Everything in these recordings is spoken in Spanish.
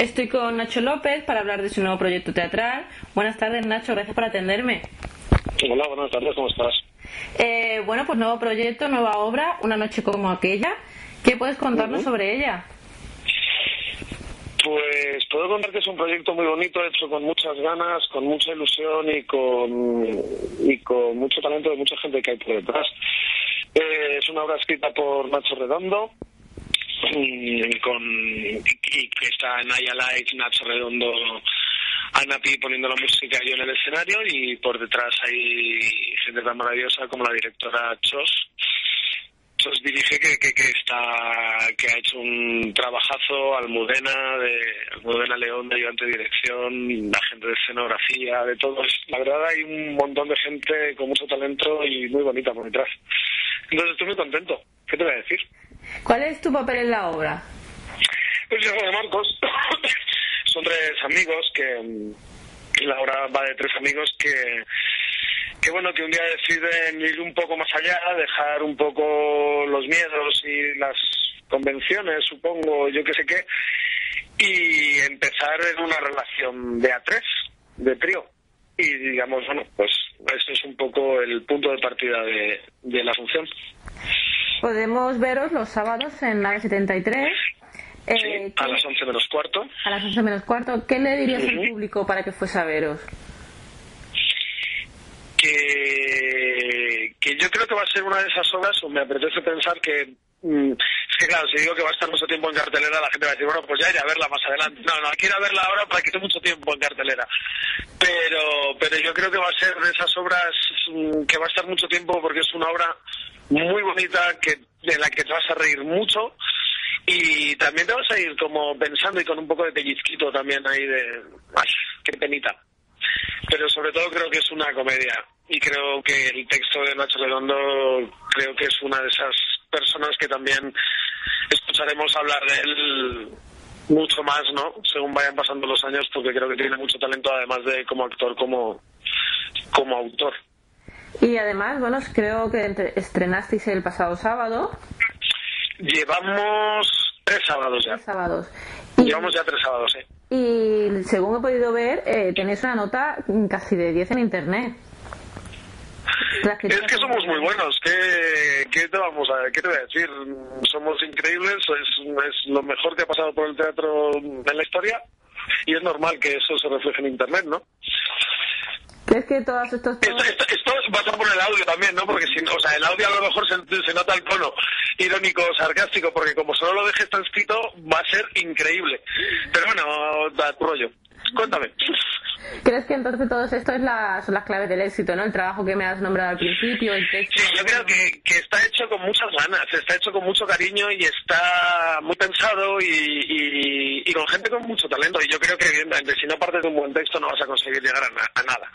Estoy con Nacho López para hablar de su nuevo proyecto teatral. Buenas tardes, Nacho. Gracias por atenderme. Hola, buenas tardes. ¿Cómo estás? Eh, bueno, pues nuevo proyecto, nueva obra, Una noche como aquella. ¿Qué puedes contarnos sobre ella? Pues puedo contar que es un proyecto muy bonito, hecho con muchas ganas, con mucha ilusión y con, y con mucho talento de mucha gente que hay por detrás. Eh, es una obra escrita por Nacho Redondo, con, y que está Naya Light, Nacho Redondo, Ana Pi poniendo la música yo en el escenario y por detrás hay gente tan maravillosa como la directora Chos. Os dirige que, que, que, está que ha hecho un trabajazo Almudena de Almudena León de ayudante de dirección la gente de escenografía de todo. La verdad hay un montón de gente con mucho talento y muy bonita por detrás. Entonces estoy muy contento. ¿qué te voy a decir? ¿Cuál es tu papel en la obra? pues yo de Marcos son tres amigos que la obra va de tres amigos que que bueno, que un día deciden ir un poco más allá, dejar un poco los miedos y las convenciones, supongo, yo qué sé qué, y empezar en una relación de a tres, de trío. Y digamos, bueno, pues ese es un poco el punto de partida de, de la función. Podemos veros los sábados en la 73. Eh, a las 11 menos cuarto. A las 11 menos cuarto. ¿Qué le dirías al público para que fuese a veros? que, que yo creo que va a ser una de esas obras, o me apetece pensar que mm, es que claro, si digo que va a estar mucho tiempo en cartelera, la gente va a decir, bueno, pues ya iré a verla más adelante. No, no, quiero verla ahora para que esté mucho tiempo en cartelera. Pero, pero yo creo que va a ser de esas obras mm, que va a estar mucho tiempo porque es una obra muy bonita que de la que te vas a reír mucho y también te vas a ir como pensando y con un poco de pellizquito también ahí de, ay, qué penita pero sobre todo creo que es una comedia y creo que el texto de Nacho Redondo creo que es una de esas personas que también escucharemos hablar de él mucho más, ¿no? Según vayan pasando los años, porque creo que tiene mucho talento, además de como actor, como, como autor. Y además, bueno, creo que estrenasteis el pasado sábado. Llevamos tres sábados ya. Tres sábados. Llevamos ya tres sábados, sí. Y según he podido ver, eh, tenéis una nota casi de 10 en internet. Es que somos muy buenos. ¿Qué, qué te vamos a, qué te voy a decir? Somos increíbles. Es, es lo mejor que ha pasado por el teatro en la historia y es normal que eso se refleje en internet, ¿no? ¿Crees que todos estos... Esto, esto, esto, pasa por el audio también, ¿no? Porque si, o sea, el audio a lo mejor se, se nota el tono irónico, sarcástico, porque como solo lo dejes transcrito va a ser increíble. Pero bueno, da rollo. Cuéntame. ¿Crees que entonces todo esto es la, son las claves del éxito, ¿no? El trabajo que me has nombrado al principio, el texto. Sí, yo creo que, que está hecho con muchas ganas, está hecho con mucho cariño y está muy pensado y, y, con gente con mucho talento. Y yo creo que, evidentemente, si no partes de un buen texto no vas a conseguir llegar a nada.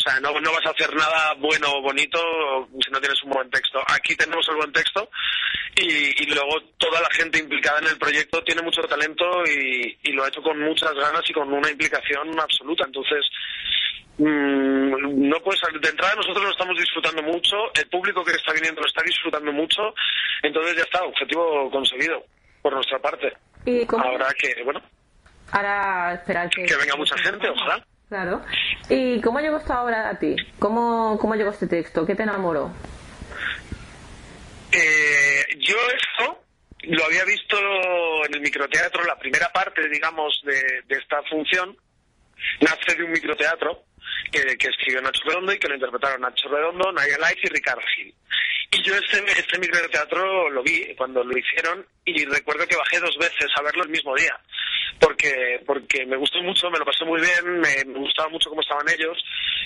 O sea, no, no vas a hacer nada bueno o bonito si no tienes un buen texto. Aquí tenemos el buen texto y, y luego toda la gente implicada en el proyecto tiene mucho talento y, y lo ha hecho con muchas ganas y con una implicación absoluta. Entonces, mmm, no puedes de entrada nosotros lo estamos disfrutando mucho, el público que está viniendo lo está disfrutando mucho, entonces ya está, objetivo conseguido por nuestra parte. ¿Y cómo? Ahora que, bueno, Ahora esperar que... que venga mucha gente, ojalá. Claro. ¿Y cómo llegó esta obra a ti? ¿Cómo, cómo llegó este texto? ¿Qué te enamoró? Eh, yo esto lo había visto en el microteatro, la primera parte, digamos, de, esta función, nace de un microteatro que, que, escribió Nacho Redondo y que lo interpretaron Nacho Redondo, Naya Life y Ricardo Gil. Y yo este, este microteatro lo vi cuando lo hicieron y recuerdo que bajé dos veces a verlo el mismo día. Porque porque me gustó mucho, me lo pasé muy bien, me, gustaba mucho cómo estaban ellos,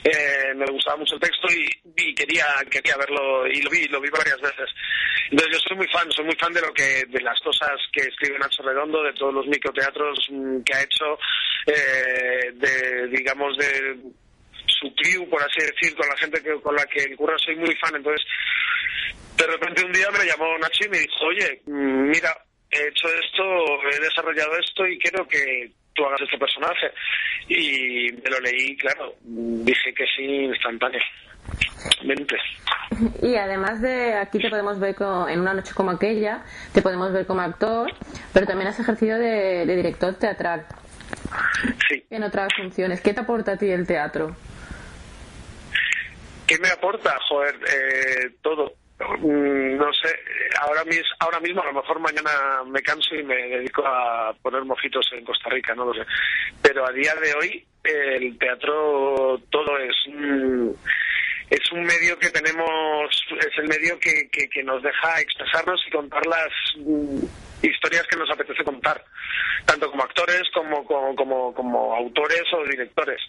eh, me gustaba mucho el texto y, quería quería verlo y lo vi, lo vi varias veces. Entonces yo soy muy fan, soy muy fan de lo que de las cosas que escribe Nacho Redondo, de todos los microteatros mm, que ha hecho, eh, de digamos de su crew, por así decir, con la gente que, con la que curra soy muy fan. Entonces, de repente un día me llamó Nacho y me dijo, oye, mm, mira, he hecho esto, he desarrollado esto y quiero que tú hagas este personaje. Y me lo leí, claro, dije que sí instantáneamente. Y además de aquí te podemos ver en una noche como aquella, te podemos ver como actor, pero también has ejercido de, de director teatral. Sí. En otras funciones. ¿Qué te aporta a ti el teatro? ¿Qué me aporta? Joder, eh, todo. Mm, no sé, ahora, mis, ahora mismo a lo mejor mañana me canso y me dedico a poner mojitos en Costa Rica, no lo sé. Pero a día de hoy el teatro todo es es un medio que tenemos, es el medio que, nos deja expresarnos y contar las mm, historias que nos apetece contar, tanto como actores como, como, como autores o directores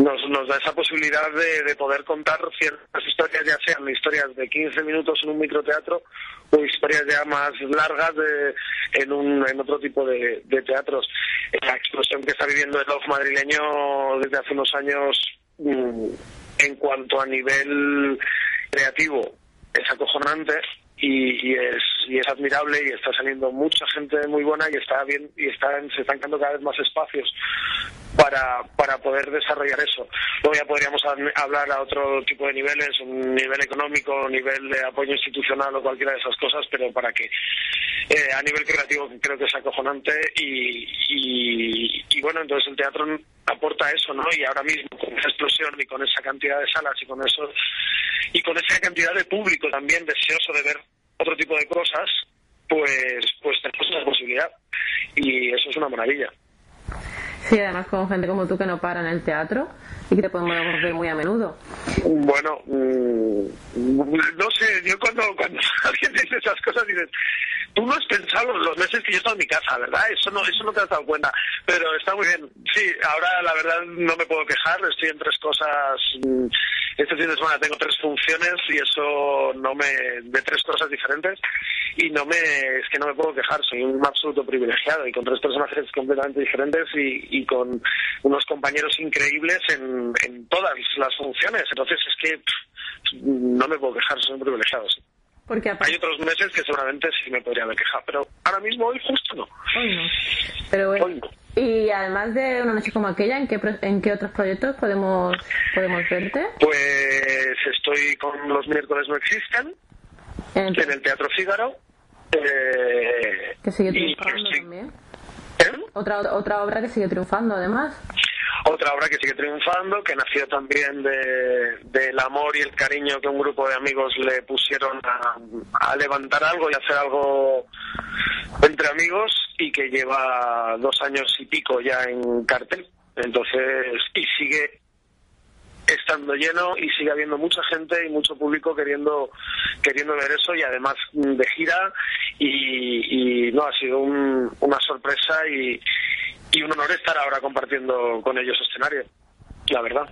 nos, nos da esa posibilidad de, poder contar ciertas historias, ya sean historias de 15 minutos en un microteatro o historias ya más largas de, en, un, en otro tipo de, teatros. La explosión que está viviendo el off madrileño desde hace unos años mm, en cuanto a nivel creativo es acojonante y, es, y es admirable y está saliendo mucha gente muy buena y está bien y están, se están creando cada vez más espacios para, para poder desarrollar eso. Luego ya podríamos hablar a otro tipo de niveles, un nivel económico, un nivel de apoyo institucional o cualquiera de esas cosas, pero para que eh, a nivel creativo creo que es acojonante y, y, y bueno, entonces el teatro aporta eso, ¿no? Y ahora mismo con esa explosión y con esa cantidad de salas y con eso y con esa cantidad de público también deseoso de ver otro tipo de cosas, pues pues tenemos esa posibilidad y eso es una maravilla. Sí, además con gente como tú que no para en el teatro y que te podemos ver muy a menudo. Bueno, mm, no sé, yo cuando, cuando alguien dice esas cosas dices, tú no has pensado los meses que yo he estado en mi casa, ¿verdad? Eso no, eso no te has dado cuenta, pero está muy bien. Sí, ahora la verdad no me puedo quejar, estoy en tres cosas mm, este fin de semana tengo tres funciones y eso no me de tres cosas diferentes y no me es que no me puedo quejar soy un absoluto privilegiado y con tres personajes completamente diferentes y, con unos compañeros increíbles en, en todas las funciones entonces es que no me puedo quejar soy un privilegiado. Porque Hay otros meses que seguramente sí me podría haber quejado, pero ahora mismo hoy justo no. Hoy no. Pero bueno. Y además de una noche como aquella, ¿en qué, ¿en qué otros proyectos podemos, podemos verte? Pues estoy con Los miércoles no existen, en, el Teatro Fígaro. Eh, que sigue triunfando también. ¿Eh? Otra, otra obra que sigue triunfando además. Otra obra que sigue triunfando, que nació también de, del amor y el cariño que un grupo de amigos le pusieron a, levantar algo y hacer algo entre amigos y que lleva dos años y pico ya en cartel. Entonces, y sigue estando lleno y sigue habiendo mucha gente y mucho público queriendo queriendo ver eso y además de gira y, y no ha sido una sorpresa y, y un honor estar ahora compartiendo con ellos escenario, la verdad.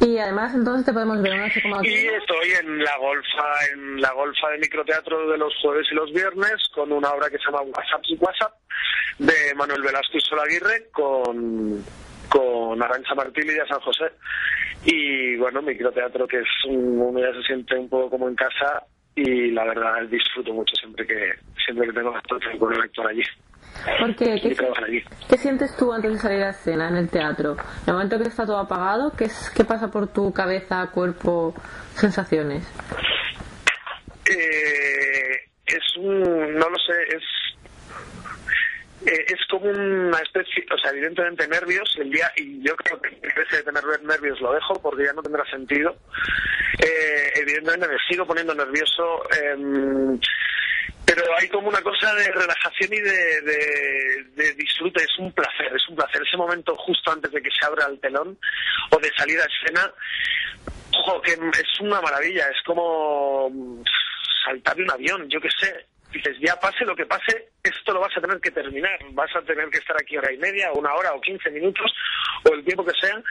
Y además entonces te podemos ver una noche como Y estoy en la golfa, en la golfa de microteatro de los jueves y los viernes con una obra que se llama WhatsApp y WhatsApp de Manuel Velasco y Solaguirre con, con Arancha Martín y San José. Y bueno, microteatro que es un, uno ya se siente un poco como en casa y la verdad disfruto mucho siempre que siempre que tengo bastante con el actor allí. Porque, ¿qué, sientes tú antes de salir a escena en el teatro? En el momento que está todo apagado, ¿qué, es, qué pasa por tu cabeza, cuerpo, sensaciones? Eh, es un, no lo sé, es eh, es como una especie, o sea, evidentemente nervios, el día, y yo creo que ese de tener nervios lo dejo porque ya no tendrá sentido. Eh, evidentemente me sigo poniendo nervioso. Eh, pero hay como una cosa de relajación y de, disfrute, es un placer, es un placer. Ese momento justo antes de que se abra el telón o de salir a escena, ojo, que es una maravilla, es como saltar de un avión, yo qué sé. dices, ya pase lo que pase, esto lo vas a tener que terminar, vas a tener que estar aquí hora y media, una hora o quince minutos, o el tiempo que sea,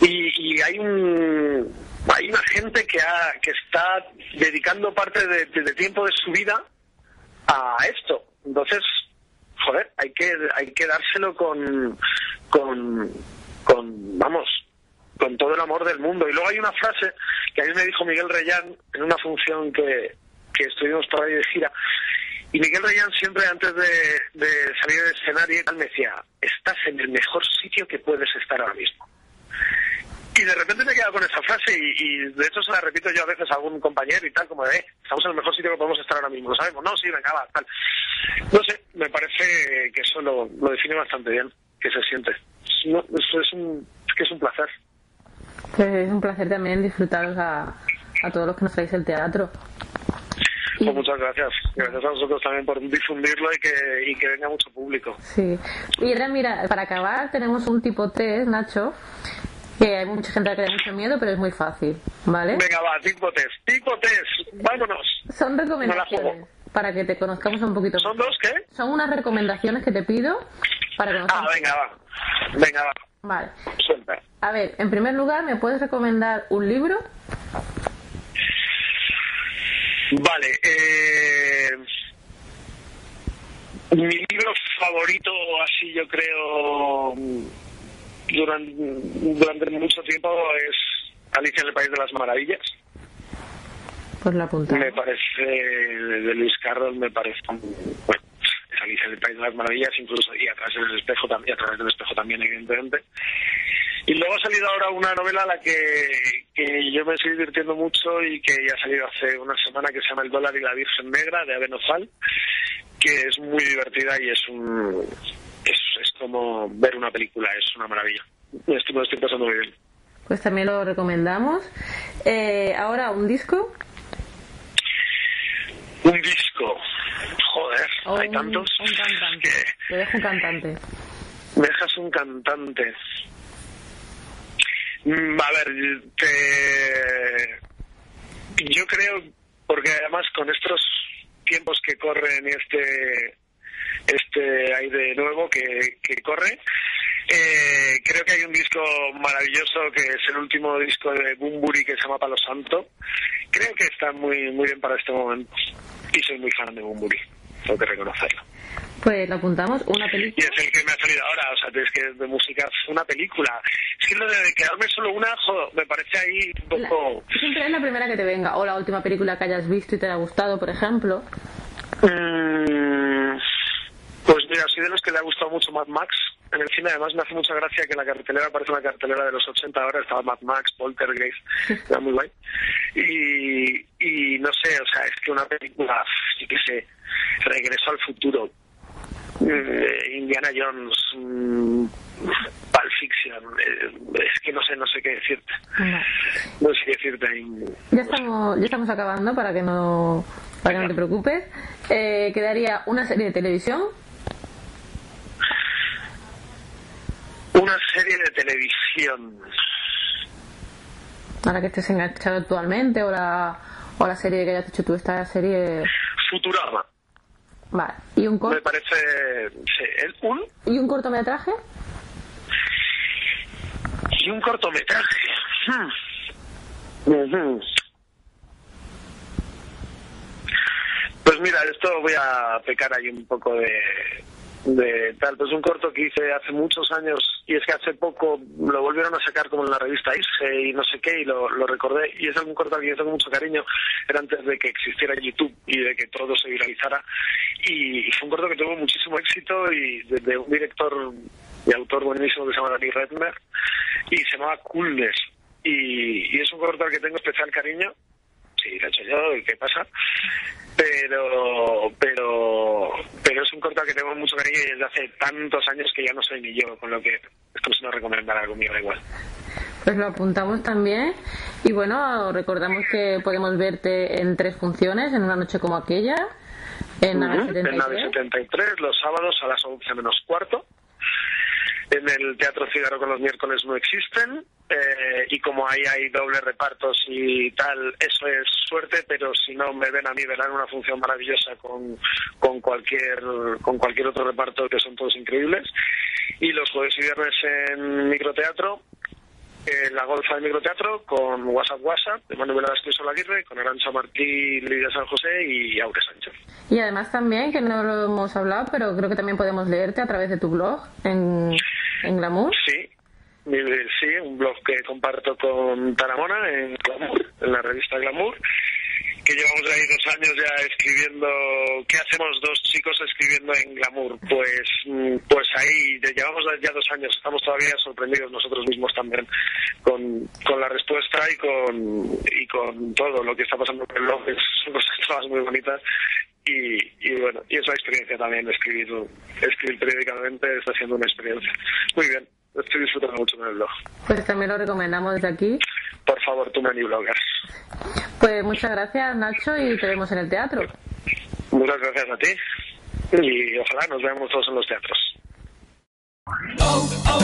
y, hay un hay una gente que ha, que está dedicando parte de, tiempo de su vida a esto. Entonces, joder, hay que hay que dárselo con con vamos con todo el amor del mundo. Y luego hay una frase que a mí me dijo Miguel Reyán en una función que, que estuvimos por ahí de gira. Y Miguel Reyán siempre antes de salir del escenario me decía, estás en el mejor sitio que puedes estar ahora mismo. Y de repente me he quedado con esa frase y, de hecho se la repito yo a veces a algún compañero y tal, como de, eh, estamos en el mejor sitio que podemos estar ahora mismo, ¿lo sabemos? No, sí, venga, va, tal. No sé, me parece que eso lo, define bastante bien, que se siente. eso es un, que es un placer. Pues es un placer también disfrutaros a, a todos los que nos traéis el teatro. Pues muchas gracias. Gracias a vosotros también por difundirlo y que, y que venga mucho público. Sí. Y ahora, mira, para acabar tenemos un tipo test, Nacho, que hay mucha gente que le da mucho miedo, pero es muy fácil, ¿vale? Venga, va, tipo test. Tipo test. Vámonos. Son recomendaciones para que te conozcamos un poquito ¿Son dos qué? Son unas recomendaciones que te pido para que Ah, venga, va. Venga, va. Vale. A ver, en primer lugar, ¿me puedes recomendar un libro? Vale, eh, mi libro favorito, así yo creo, durante, durante mucho tiempo es Alicia en el País de las Maravillas. Pues la punta. Me parece, de Luis Carroll, me parece, bueno, es Alicia en el País de las Maravillas, incluso, y a través del espejo, también, a través del espejo también, evidentemente. Y luego ha salido ahora una novela a la que, que yo me estoy divirtiendo mucho y que ya ha salido hace una semana que se llama El dólar y la Virgen Negra de Abenofal, que es muy divertida y es un como ver una película, es una maravilla. Estoy, me estoy pasando muy bien. Pues también lo recomendamos. Eh, ahora, ¿un disco? Un disco. Joder, hay tantos. Un cantante. Dejo un cantante. Me dejas un cantante. Mm, a ver, yo creo, porque además con estos tiempos que corren y este aire nuevo que, que corre, eh, creo que hay un disco maravilloso que es el último disco de Bumburi que se llama Palo Santo. Creo que está muy muy bien para este momento y soy muy fan de Bumburi, tengo que reconocerlo. Pues lo apuntamos, una película. Y es el que me ha salido ahora, o sea, es que de música es una película. Es que lo de quedarme solo una, me parece ahí un poco... siempre es la primera que te venga, o la última película que hayas visto y te haya gustado, por ejemplo. Mm, de los que le ha gustado mucho Mad Max. En el cine además me hace mucha gracia que la cartelera parece una cartelera de los 80 ahora, estaba Mad Max, Poltergeist, era muy guay. Y, y no sé, o sea, es que una película, sí que sé, Regreso al futuro, eh, Indiana Jones, mm, Pulp Fiction, eh, es que no sé, no sé qué decirte. No, sé qué decirte. Ya estamos, ya estamos acabando para que no, para que no te preocupes. Eh, quedaría una serie de televisión. Una serie de televisión. Ahora que estés enganchado actualmente o la, o la serie que hayas hecho tú, esta serie. Futurama. Vale. ¿Y un Me parece. ¿un? ¿Y un cortometraje? Y un cortometraje. Hmm. Pues mira, esto voy a pecar ahí un poco de, de tal. Pues un corto que hice hace muchos años y es que hace poco lo volvieron a sacar como en la revista Irse y no sé qué y lo, recordé y es un corto al que yo tengo mucho cariño. Era antes de que existiera YouTube y de que todo se viralizara y, fue un corto que tuvo muchísimo éxito y de, un director y autor buenísimo que se llama Danny Redmer y se llamaba Coolness y, y es un corto al que tengo especial cariño sí, lo he hecho yo, ¿y qué pasa? Pero, pero, pero es un corto que tengo mucho cariño y desde hace tantos años que ya no soy ni yo, con lo que es como si no recomendara algo mío, da igual. Pues lo apuntamos también. Y bueno, recordamos que podemos verte en tres funciones, en una noche como aquella, en nave 73. 73, los sábados a las 11 menos cuarto. En el Teatro Cígaro con los miércoles no existen eh, y como ahí hay dobles repartos y tal, eso es suerte, pero si no me ven a mí, verán una función maravillosa con, con, cualquier, con cualquier otro reparto que son todos increíbles. Y los jueves y viernes en microteatro, en la golfa de microteatro con WhatsApp WhatsApp de Manuel Asturias Aguirre, con Arancha Martí, Lidia San José y Aure Sánchez. Y además también, que no lo hemos hablado, pero creo que también podemos leerte a través de tu blog en, en Glamour. Sí, sí, un blog que comparto con Taramona en Glamour, en la revista Glamour, que llevamos ahí dos años ya escribiendo, ¿qué hacemos dos chicos escribiendo en Glamour? Pues, mm, pues ahí llevamos ya dos años, estamos todavía sorprendidos nosotros mismos también con, con la respuesta y con, y con todo lo que está pasando en el blog, son cosas muy bonitas y, y, bueno, y esa experiencia también, escribir, escribir periódicamente está siendo una experiencia. Muy bien estoy disfrutando mucho con el blog. Pues también lo recomendamos desde aquí. Por favor, tú Many Bloggers. Pues muchas gracias, Nacho, y te vemos en el teatro. Muchas gracias a ti. Y ojalá nos veamos todos en los teatros. Oh, oh, oh,